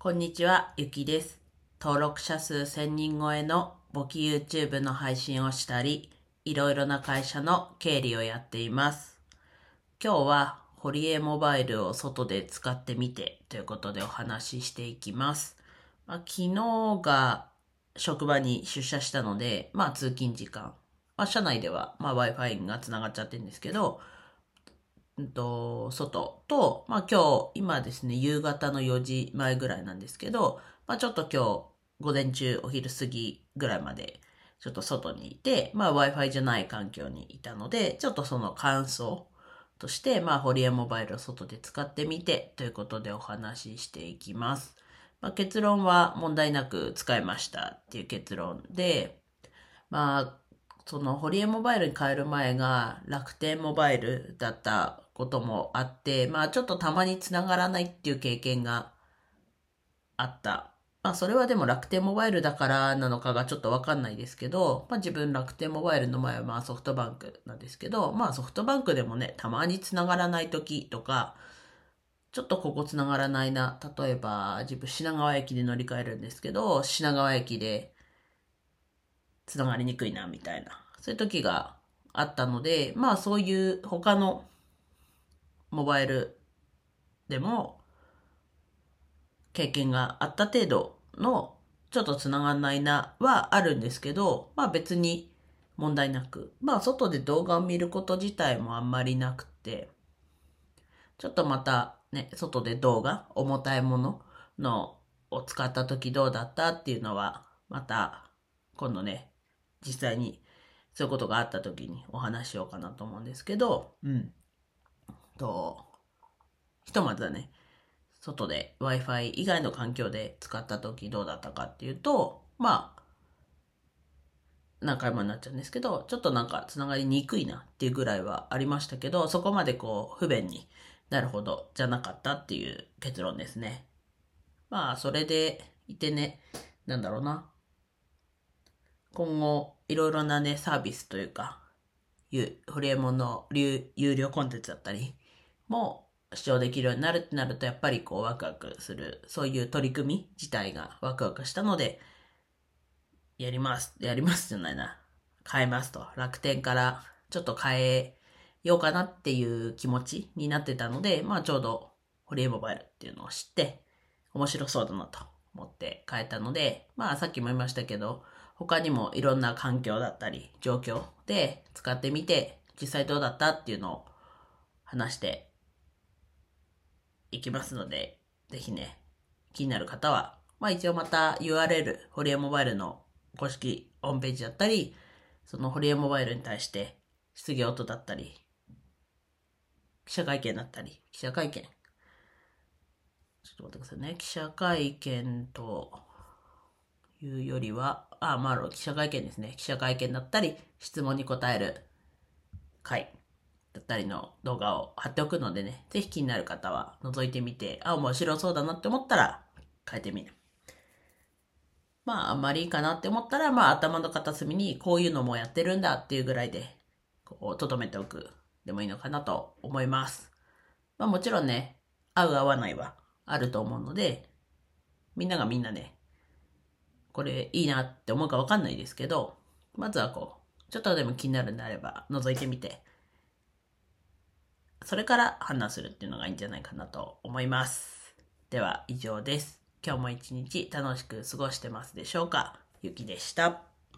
こんにちは、ゆきです。登録者数1000人超えの簿記 YouTube の配信をしたり、いろいろな会社の経理をやっています。今日は、ホリエモバイルを外で使ってみてということでお話ししていきます。まあ、昨日が職場に出社したので、まあ通勤時間。まあ社内では、まあ Wi-Fi が繋がっちゃってるんですけど、うんと、外と、まあ今日、今ですね、夕方の4時前ぐらいなんですけど、まあちょっと今日、午前中、お昼過ぎぐらいまで、ちょっと外にいて、まあ Wi-Fi じゃない環境にいたので、ちょっとその感想として、まあホリエモバイルを外で使ってみて、ということでお話ししていきます。まあ結論は問題なく使えましたっていう結論で、まあ、そのホリエモバイルに変える前が楽天モバイルだったこともあって、まあちょっとたまに繋がらないっていう経験があった。まあそれはでも楽天モバイルだからなのかがちょっとわかんないですけど、まあ自分楽天モバイルの前はまあソフトバンクなんですけど、まあソフトバンクでもね、たまに繋がらない時とか、ちょっとここ繋がらないな。例えば自分品川駅で乗り換えるんですけど、品川駅で繋がりにくいなみたいな。そういう時があったので、まあそういう他のモバイルでも経験があった程度のちょっと繋がんないなはあるんですけど、まあ別に問題なく、まあ外で動画を見ること自体もあんまりなくて、ちょっとまたね、外で動画、重たいもののを使った時どうだったっていうのは、また今度ね、実際にそういうことがあった時にお話しようかなと思うんですけど、うん。と、ひとまずはね、外で Wi-Fi 以外の環境で使った時どうだったかっていうと、まあ、何回もになっちゃうんですけど、ちょっとなんか繋がりにくいなっていうぐらいはありましたけど、そこまでこう不便になるほどじゃなかったっていう結論ですね。まあ、それでいてね、なんだろうな。今後、いろいろなね、サービスというか、ゆホリエモンの有料コンテンツだったりも視聴できるようになるってなると、やっぱりこうワクワクする、そういう取り組み自体がワクワクしたので、やります。やりますじゃないな。変えますと。楽天からちょっと変えようかなっていう気持ちになってたので、まあちょうどホリエモバイルっていうのを知って、面白そうだなと思って変えたので、まあさっきも言いましたけど、他にもいろんな環境だったり、状況で使ってみて、実際どうだったっていうのを話していきますので、ぜひね、気になる方は、まあ一応また URL、ホリエモバイルの公式ホームページだったり、そのホリエモバイルに対して質疑応答だったり、記者会見だったり、記者会見。ちょっと待ってくださいね。記者会見というよりは、あ、まあ、記者会見ですね。記者会見だったり、質問に答える会だったりの動画を貼っておくのでね、ぜひ気になる方は覗いてみて、あ、面白そうだなって思ったら変えてみる。まあ、あんまりいいかなって思ったら、まあ、頭の片隅にこういうのもやってるんだっていうぐらいで、こう、留めておくでもいいのかなと思います。まあ、もちろんね、合う合わないはあると思うので、みんながみんなね、これいいなって思うかわかんないですけど、まずはこう、ちょっとでも気になるんであれば覗いてみて、それから判断するっていうのがいいんじゃないかなと思います。では以上です。今日も一日楽しく過ごしてますでしょうか？ゆきでした。